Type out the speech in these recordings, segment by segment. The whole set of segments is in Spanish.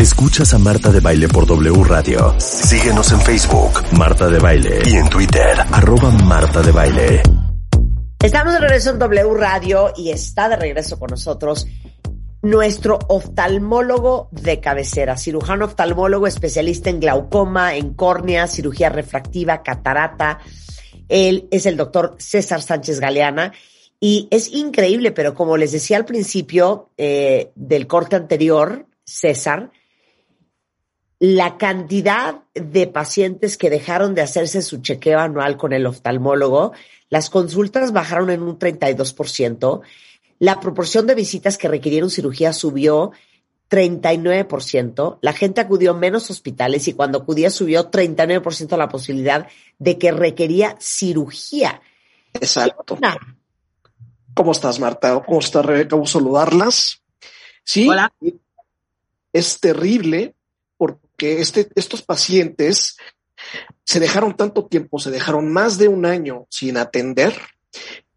Escuchas a Marta de Baile por W Radio. Síguenos en Facebook, Marta de Baile, y en Twitter, arroba Marta de Baile. Estamos de regreso en W Radio y está de regreso con nosotros nuestro oftalmólogo de cabecera, cirujano oftalmólogo especialista en glaucoma, en córnea, cirugía refractiva, catarata. Él es el doctor César Sánchez Galeana y es increíble, pero como les decía al principio eh, del corte anterior, César, la cantidad de pacientes que dejaron de hacerse su chequeo anual con el oftalmólogo, las consultas bajaron en un 32%, la proporción de visitas que requirieron cirugía subió 39%, la gente acudió menos hospitales y cuando acudía subió 39% la posibilidad de que requería cirugía. Exacto. ¿Cómo estás, Marta? ¿Cómo estás, Rebeca? Vamos saludarlas. Sí. Hola. Es terrible este, estos pacientes se dejaron tanto tiempo, se dejaron más de un año sin atender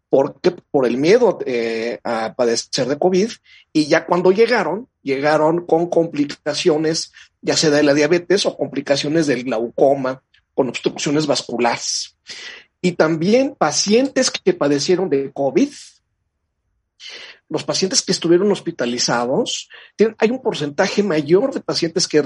porque por el miedo eh, a padecer de COVID y ya cuando llegaron, llegaron con complicaciones, ya sea de la diabetes o complicaciones del glaucoma, con obstrucciones vasculares. Y también pacientes que padecieron de COVID, los pacientes que estuvieron hospitalizados, hay un porcentaje mayor de pacientes que,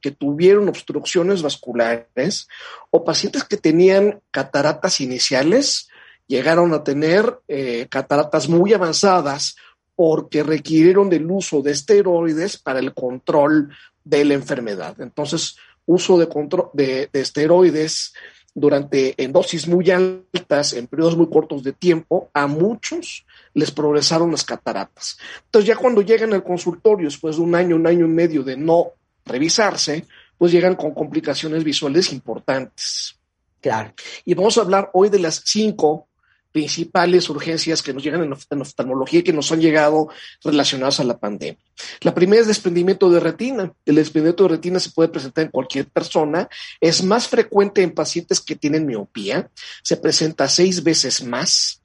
que tuvieron obstrucciones vasculares o pacientes que tenían cataratas iniciales, llegaron a tener eh, cataratas muy avanzadas porque requirieron del uso de esteroides para el control de la enfermedad. Entonces, uso de, control, de esteroides durante en dosis muy altas, en periodos muy cortos de tiempo, a muchos les progresaron las cataratas. Entonces ya cuando llegan al consultorio después de un año, un año y medio de no revisarse, pues llegan con complicaciones visuales importantes. Claro. Y vamos a hablar hoy de las cinco principales urgencias que nos llegan en, oftalmología y que nos han llegado relacionadas a la pandemia. La primera es desprendimiento de retina. El desprendimiento de retina se puede presentar en cualquier persona. Es más frecuente en pacientes que tienen miopía. Se presenta seis veces más.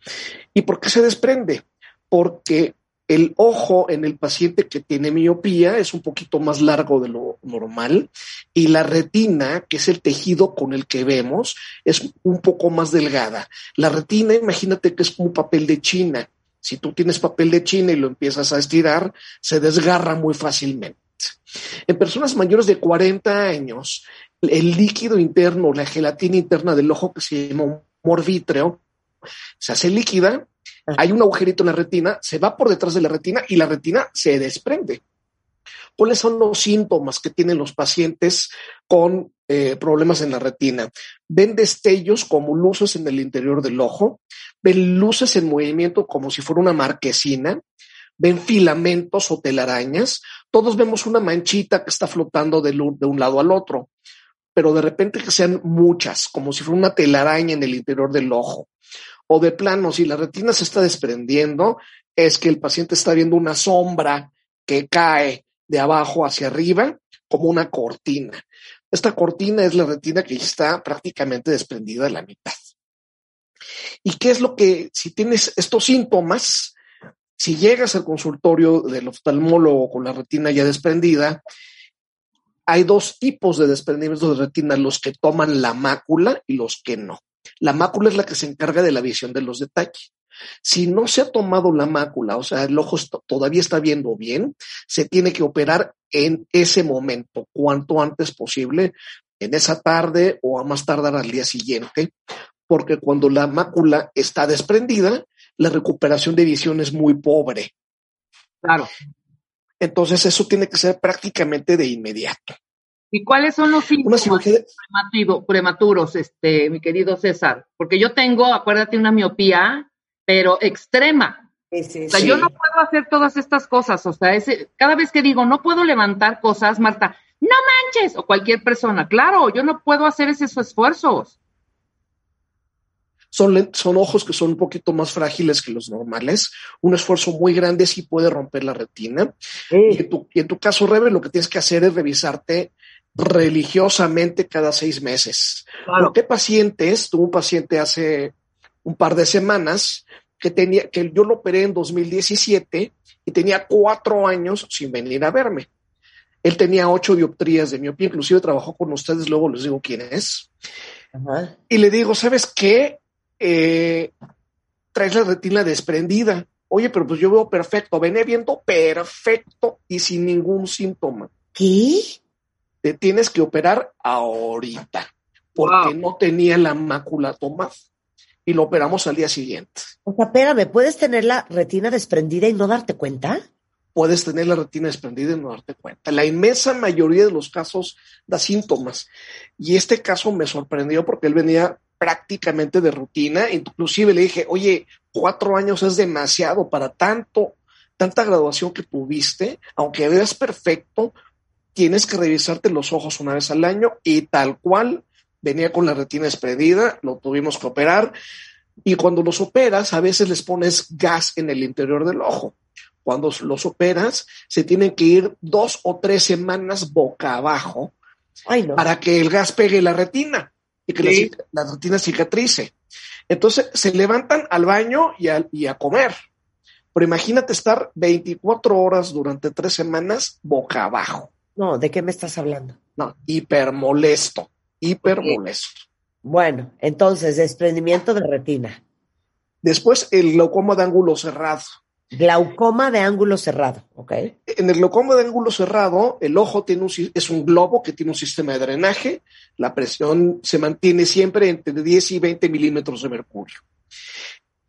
¿Y por qué se desprende? Porque el ojo en el paciente que tiene miopía es un poquito más largo de lo normal y la retina, que es el tejido con el que vemos, es un poco más delgada. La retina, imagínate que es como papel de China. Si tú tienes papel de China y lo empiezas a estirar, se desgarra muy fácilmente. En personas mayores de 40 años, el líquido interno, la gelatina interna del ojo que se llama morvítreo, se hace líquida hay un agujerito en la retina, se va por detrás de la retina y la retina se desprende. ¿Cuáles son los síntomas que tienen los pacientes con eh, problemas en la retina? Ven destellos como luces en el interior del ojo, ven luces en movimiento como si fuera una marquesina, ven filamentos o telarañas, todos vemos una manchita que está flotando de, de un lado al otro, pero de repente que sean muchas, como si fuera una telaraña en el interior del ojo o de plano, si la retina se está desprendiendo, es que el paciente está viendo una sombra que cae de abajo hacia arriba como una cortina. Esta cortina es la retina que está prácticamente desprendida de la mitad. ¿Y qué es lo que, si tienes estos síntomas, si llegas al consultorio del oftalmólogo con la retina ya desprendida, hay dos tipos de desprendimiento de retina, los que toman la mácula y los que no. La mácula es la que se encarga de la visión de los detalles. Si no se ha tomado la mácula, o sea, el ojo todavía está viendo bien, se tiene que operar en ese momento, cuanto antes posible, en esa tarde o a más tardar al día siguiente, porque cuando la mácula está desprendida, la recuperación de visión es muy pobre. Claro. Entonces eso tiene que ser prácticamente de inmediato. ¿Y cuáles son los síntomas prematuros, este, mi querido César? Porque yo tengo, acuérdate, una miopía, pero extrema. o sea, yo no puedo hacer todas estas cosas. O sea, ese, cada vez que digo, no puedo levantar cosas, Marta, no manches, o cualquier persona, claro, yo no puedo hacer esos esfuerzos. Son, son, ojos que son un poquito más frágiles que los normales. Un esfuerzo muy grande sí puede romper la retina. Y, en tu, en tu, caso, Rebe, lo que tienes que hacer es revisarte religiosamente cada seis meses. Claro. ¿Qué pacientes? Tuve un paciente hace un par de semanas que tenía, que yo lo operé en 2017 y tenía cuatro años sin venir a verme. Él tenía ocho dioptrías de miopía, inclusive trabajó con ustedes, luego les digo quién es. Ajá. Y le digo, ¿sabes qué? Eh, traes la retina desprendida. Oye, pero pues yo veo perfecto, venía viendo perfecto y sin ningún síntoma. ¿Qué? Te tienes que operar ahorita, porque wow. no tenía la mácula tomada y lo operamos al día siguiente. O sea, espérame, ¿puedes tener la retina desprendida y no darte cuenta? Puedes tener la retina desprendida y no darte cuenta. La inmensa mayoría de los casos da síntomas. Y este caso me sorprendió porque él venía prácticamente de rutina. Inclusive le dije, oye, cuatro años es demasiado para tanto, tanta graduación que tuviste, aunque veas perfecto, tienes que revisarte los ojos una vez al año y tal cual venía con la retina desprendida, lo tuvimos que operar. Y cuando los operas, a veces les pones gas en el interior del ojo. Cuando los operas, se tienen que ir dos o tres semanas boca abajo Ay, no. para que el gas pegue la retina y que sí. la, la, retina cicatrice. Entonces se levantan al baño y a, y a comer. Pero imagínate estar 24 horas durante tres semanas boca abajo. No, ¿de qué me estás hablando? No, hiper molesto hiper molesto. Bueno, entonces, desprendimiento de retina. Después, el glaucoma de ángulo cerrado. Glaucoma de ángulo cerrado, ¿ok? En el glaucoma de ángulo cerrado, el ojo tiene un, es un globo que tiene un sistema de drenaje. La presión se mantiene siempre entre 10 y 20 milímetros de mercurio.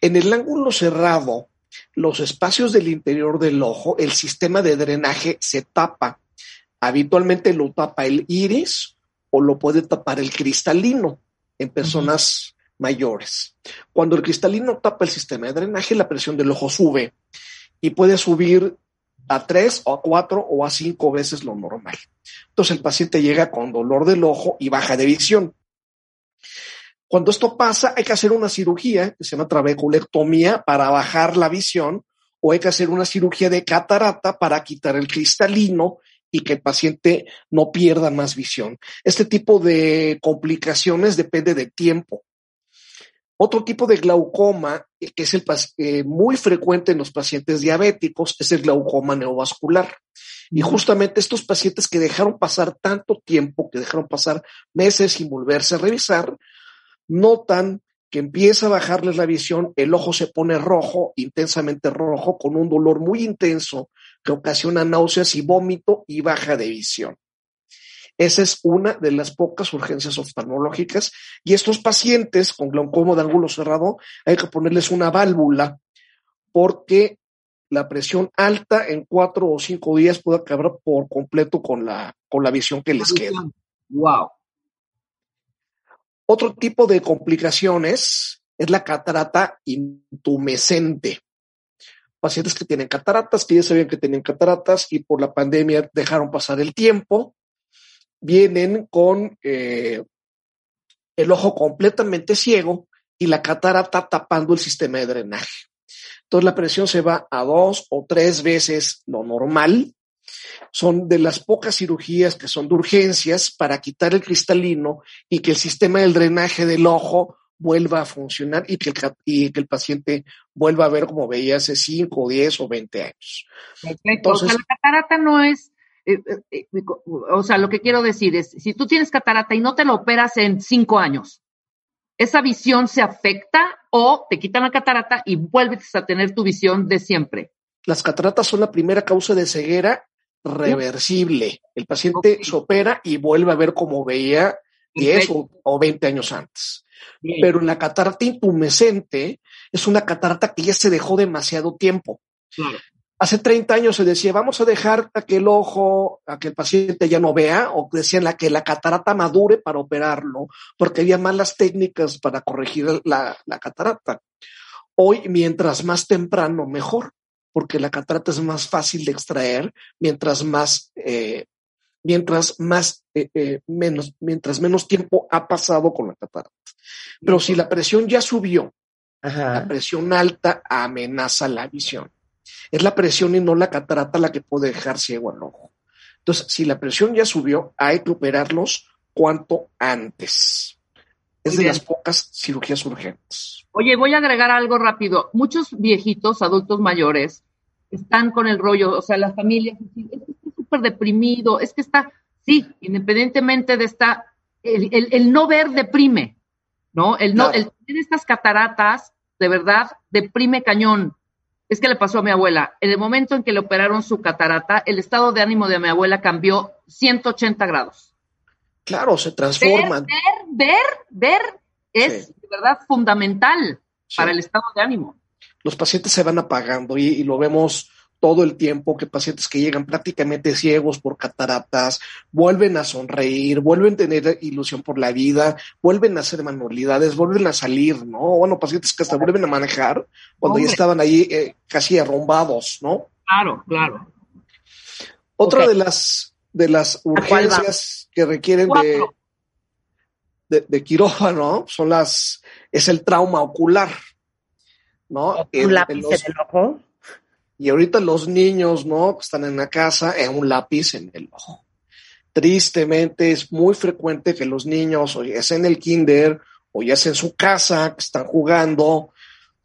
En el ángulo cerrado, los espacios del interior del ojo, el sistema de drenaje se tapa. Habitualmente lo tapa el iris o lo puede tapar el cristalino en personas mayores. Cuando el cristalino tapa el sistema de drenaje, la presión del ojo sube y puede subir a tres o a cuatro o a cinco veces lo normal. Entonces el paciente llega con dolor del ojo y baja de visión. Cuando esto pasa, hay que hacer una cirugía que se llama trabeculectomía para bajar la visión o hay que hacer una cirugía de catarata para quitar el cristalino y que el paciente no pierda más visión. Este tipo de complicaciones depende de tiempo. Otro tipo de glaucoma, que es el eh, muy frecuente en los pacientes diabéticos, es el glaucoma neovascular. Y justamente estos pacientes que dejaron pasar tanto tiempo, que dejaron pasar meses sin volverse a revisar, notan que empieza a bajarles la visión, el ojo se pone rojo, intensamente rojo, con un dolor muy intenso que ocasiona náuseas y vómito y baja de visión. Esa es una de las pocas urgencias oftalmológicas y estos pacientes con glaucoma de ángulo cerrado hay que ponerles una válvula porque la presión alta en cuatro o cinco días puede acabar por completo con la, con la visión que les queda. Wow. Otro tipo de complicaciones es la catarata intumescente. Pacientes que tienen cataratas, que ya sabían que tenían cataratas y por la pandemia dejaron pasar el tiempo, vienen con eh, el ojo completamente ciego y la catarata tapando el sistema de drenaje. Entonces la presión se va a dos o tres veces lo normal. Son de las pocas cirugías que son de urgencias para quitar el cristalino y que el sistema del drenaje del ojo vuelva a funcionar y que, el, y que el paciente vuelva a ver como veía hace 5, 10 o 20 años. Perfecto. Entonces, o sea, la catarata no es, eh, eh, o sea, lo que quiero decir es, si tú tienes catarata y no te lo operas en 5 años, esa visión se afecta o te quitan la catarata y vuelves a tener tu visión de siempre. Las cataratas son la primera causa de ceguera reversible. El paciente se opera y vuelve a ver como veía 10 o, o 20 años antes. Bien. Pero en la catarata intumescente es una catarata que ya se dejó demasiado tiempo. Claro. Hace 30 años se decía, vamos a dejar a que el ojo, a que el paciente ya no vea, o decían la, que la catarata madure para operarlo, porque había malas técnicas para corregir la, la catarata. Hoy, mientras más temprano, mejor, porque la catarata es más fácil de extraer, mientras más, eh, mientras más, eh, eh, menos, mientras menos tiempo ha pasado con la catarata. Pero si la presión ya subió, la presión alta amenaza la visión. Es la presión y no la catarata la que puede dejar ciego al ojo. Entonces, si la presión ya subió, hay que operarlos cuanto antes. Es de las pocas cirugías urgentes. Oye, voy a agregar algo rápido. Muchos viejitos, adultos mayores, están con el rollo, o sea, las familias, es que está súper deprimido, es que está, sí, independientemente de esta, el, no ver deprime, ¿no? El no, el tener estas cataratas, de verdad, deprime cañón. Es que le pasó a mi abuela. En el momento en que le operaron su catarata, el estado de ánimo de mi abuela cambió 180 grados. Claro, se transforman. Ver, ver, ver, es de verdad fundamental para el estado de ánimo. Los pacientes se van apagando y, lo vemos todo el tiempo que pacientes que llegan prácticamente ciegos por cataratas, vuelven a sonreír, vuelven a tener ilusión por la vida, vuelven a hacer manualidades, vuelven a salir, ¿no? Bueno, pacientes que hasta vuelven a manejar cuando ya estaban ahí eh, casi arrombados, ¿no? Claro, claro. Otra de las de las urgencias que requieren de, de, quirófano son las, es el trauma ocular, ¿no? Un lápiz en, el ojo. Y ahorita los niños, ¿no? Que están en la casa, en un lápiz en el ojo. Tristemente es muy frecuente que los niños, o ya sea en el kinder, o ya sea en su casa, que están jugando,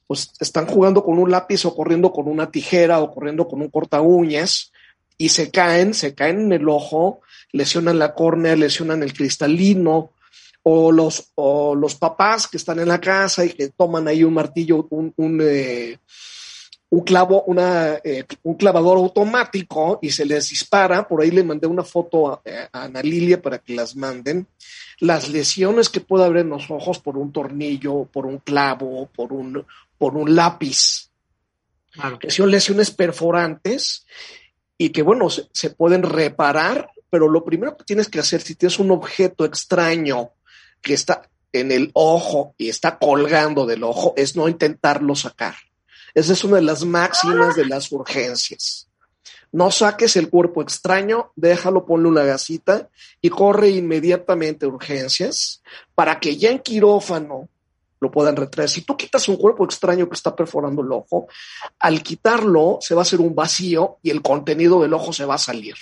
pues están jugando con un lápiz o corriendo con una tijera o corriendo con un corta uñas y se caen, se caen en el ojo, lesionan la córnea, lesionan el cristalino, o los, o los papás que están en la casa y que toman ahí un martillo, un, un, eh, un clavo, una, eh, un clavador automático y se les dispara. Por ahí le mandé una foto a, Ana Lilia para que las manden. Las lesiones que puede haber en los ojos por un tornillo, por un clavo, por un, por un lápiz. Que son lesiones perforantes y que, bueno, se, pueden reparar, pero lo primero que tienes que hacer si tienes un objeto extraño que está en el ojo y está colgando del ojo es no intentarlo sacar. Esa es una de las máximas de las urgencias. No saques el cuerpo extraño, déjalo, ponle una gasita y corre inmediatamente a urgencias para que ya en quirófano lo puedan retraer. Si tú quitas un cuerpo extraño que está perforando el ojo, al quitarlo se va a hacer un vacío y el contenido del ojo se va a salir.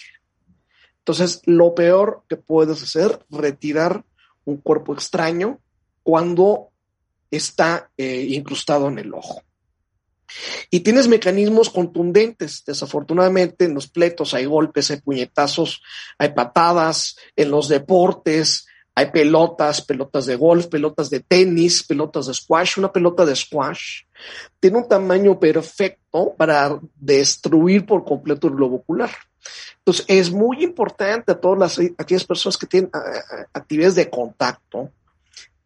Entonces, lo peor que puedes hacer, retirar un cuerpo extraño cuando está eh, incrustado en el ojo. Y tienes mecanismos contundentes. Desafortunadamente, en los pletos hay golpes, hay puñetazos, hay patadas, en los deportes, hay pelotas, pelotas de golf, pelotas de tenis, pelotas de squash. Una pelota de squash tiene un tamaño perfecto para destruir por completo el globo ocular. Entonces, es muy importante a todas las, aquellas personas que tienen actividades de contacto,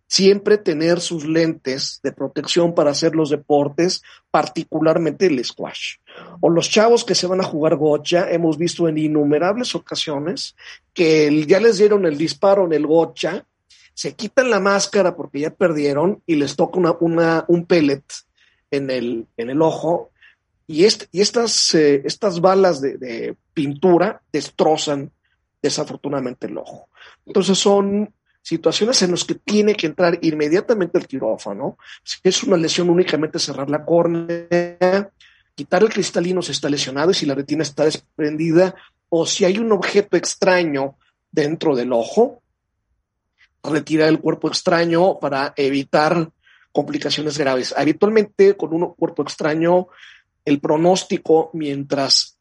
siempre tener sus lentes de protección para hacer los deportes, particularmente el squash. O los chavos que se van a jugar gocha, hemos visto en innumerables ocasiones que ya les dieron el disparo en el gocha, se quitan la máscara porque ya perdieron y les toca una, un pellet en el, en el ojo y, y estas, eh, estas balas de, de pintura destrozan desafortunadamente el ojo. Entonces son situaciones en las que tiene que entrar inmediatamente el quirófano. Si es una lesión, únicamente cerrar la córnea, quitar el cristalino si está lesionado y si la retina está desprendida, o si hay un objeto extraño dentro del ojo, retirar el cuerpo extraño para evitar complicaciones graves. Habitualmente con un cuerpo extraño, el pronóstico, mientras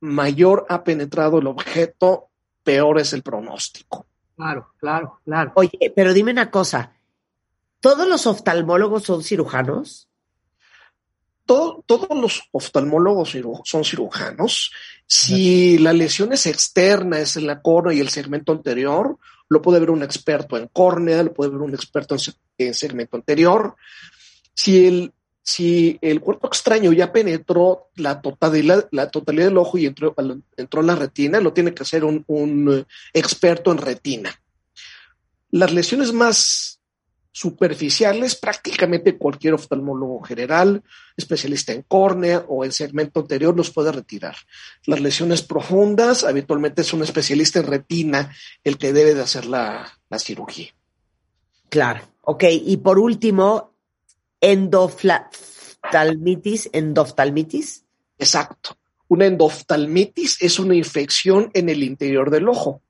mayor ha penetrado el objeto, peor es el pronóstico. Claro, claro, claro. Oye, pero dime una cosa, ¿todos los oftalmólogos son cirujanos? todos los oftalmólogos son cirujanos. Si la lesión es externa, es en la córnea y el segmento anterior, lo puede ver un experto en córnea, lo puede ver un experto en, segmento anterior. Si el, si el cuerpo extraño ya penetró la totalidad, la totalidad del ojo y entró, entró en la retina, lo tiene que hacer un, un experto en retina. Las lesiones más superficiales, prácticamente cualquier oftalmólogo general, especialista en córnea o en segmento anterior los puede retirar. Las lesiones profundas, habitualmente es un especialista en retina el que debe de hacer la, la cirugía. Claro, ok. Y por último, endoftalmitis, endoftalmitis. Exacto. Una endoftalmitis es una infección en el interior del ojo.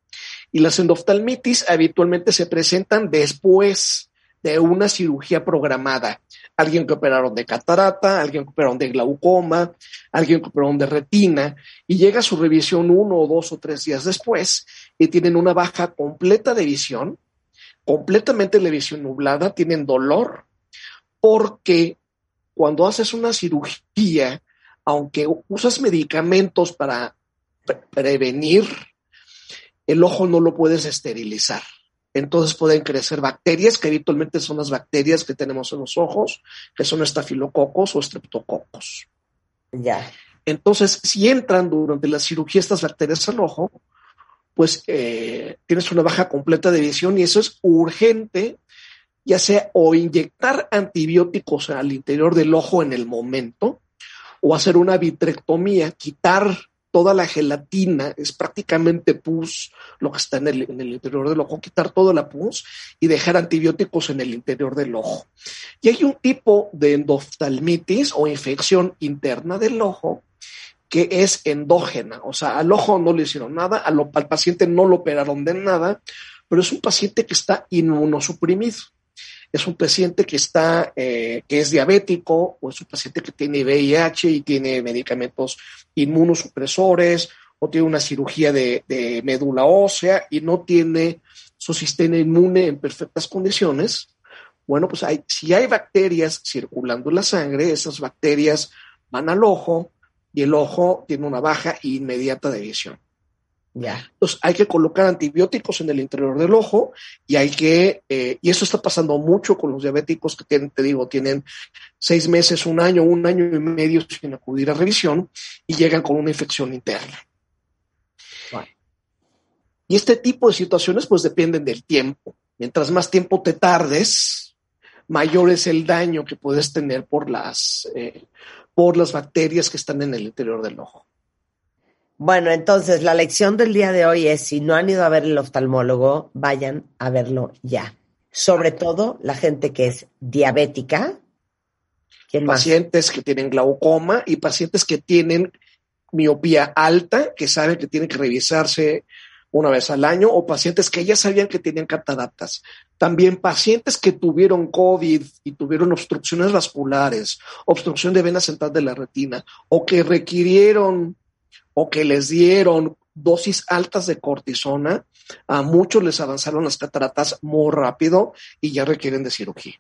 Y las endoftalmitis habitualmente se presentan después de una cirugía programada. Alguien que operaron de catarata, alguien que operaron de glaucoma, alguien que operaron de retina, y llega a su revisión uno o dos o tres días después y tienen una baja completa de visión, completamente la visión nublada, tienen dolor, porque cuando haces una cirugía, aunque usas medicamentos para prevenir, el ojo no lo puedes esterilizar entonces pueden crecer bacterias, que habitualmente son las bacterias que tenemos en los ojos, que son estafilococos o streptococos. Ya. Entonces, si entran durante la cirugía estas bacterias al ojo, pues eh, tienes una baja completa de visión y eso es urgente, ya sea o inyectar antibióticos al interior del ojo en el momento, o hacer una vitrectomía, quitar toda la gelatina, es prácticamente pus, lo que está en el, interior del ojo, quitar toda la pus y dejar antibióticos en el interior del ojo. Y hay un tipo de endoftalmitis o infección interna del ojo que es endógena, o sea, al ojo no le hicieron nada, al paciente no lo operaron de nada, pero es un paciente que está inmunosuprimido es un paciente que está, eh, que es diabético o es un paciente que tiene VIH y tiene medicamentos inmunosupresores o tiene una cirugía de, médula ósea y no tiene su sistema inmune en perfectas condiciones, bueno, pues hay, si hay bacterias circulando en la sangre, esas bacterias van al ojo y el ojo tiene una baja inmediata de visión. Entonces hay que colocar antibióticos en el interior del ojo y hay que, eh, y eso está pasando mucho con los diabéticos que tienen, te digo, tienen seis meses, un año, un año y medio sin acudir a revisión y llegan con una infección interna. Y este tipo de situaciones pues dependen del tiempo. Mientras más tiempo te tardes, mayor es el daño que puedes tener por las, eh, por las bacterias que están en el interior del ojo. Bueno, entonces la lección del día de hoy es, si no han ido a ver el oftalmólogo, vayan a verlo ya. Sobre todo la gente que es diabética. pacientes que tienen glaucoma y pacientes que tienen miopía alta, que saben que tienen que revisarse una vez al año, o pacientes que ya sabían que tenían cataratas. También pacientes que tuvieron COVID y tuvieron obstrucciones vasculares, obstrucción de vena central de la retina, o que requirieron o que les dieron dosis altas de cortisona, a muchos les avanzaron las cataratas muy rápido y ya requieren de cirugía.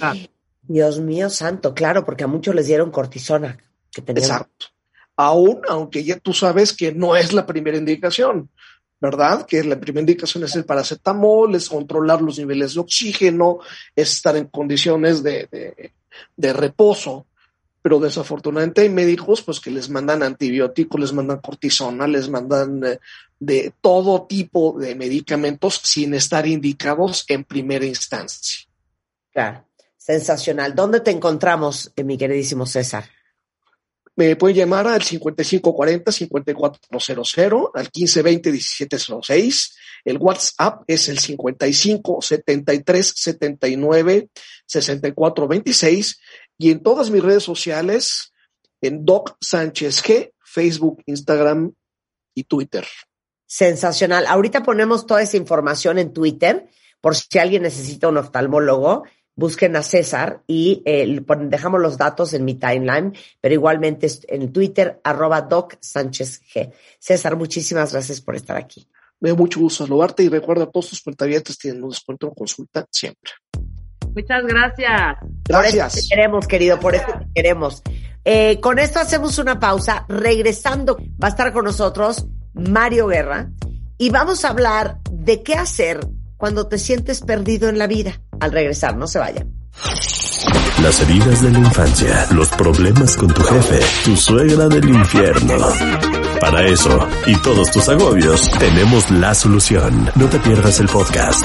Ah. Dios mío santo, claro, porque a muchos les dieron cortisona. Que Exacto. Aún, aunque ya tú sabes que no es la primera indicación, ¿verdad? Que la primera indicación es el paracetamol, es controlar los niveles de oxígeno, es estar en condiciones de, de reposo pero desafortunadamente hay médicos pues que les mandan antibióticos, les mandan cortisona, les mandan eh, de todo tipo de medicamentos sin estar indicados en primera instancia. Claro, sensacional. ¿Dónde te encontramos, eh, mi queridísimo César? Me pueden llamar al 5540-5400, al 1520-1706. El WhatsApp es el 55 73 79 64 26 y en todas mis redes sociales, en Doc Sánchez G, Facebook, Instagram y Twitter. Sensacional. Ahorita ponemos toda esa información en Twitter por si alguien necesita un oftalmólogo. Busquen a César y eh, dejamos los datos en mi timeline, pero igualmente en Twitter, arroba Doc Sánchez G. César, muchísimas gracias por estar aquí. Me da mucho gusto saludarte y recuerda, todos tus cuentavientes tienen un descuento en consulta siempre. Muchas gracias. Gracias. Por te queremos, querido, por eso te queremos. Eh, con esto hacemos una pausa. Regresando, va a estar con nosotros Mario Guerra y vamos a hablar de qué hacer cuando te sientes perdido en la vida. Al regresar, no se vayan. Las heridas de la infancia, los problemas con tu jefe, tu suegra del infierno. Para eso y todos tus agobios, tenemos la solución. No te pierdas el podcast.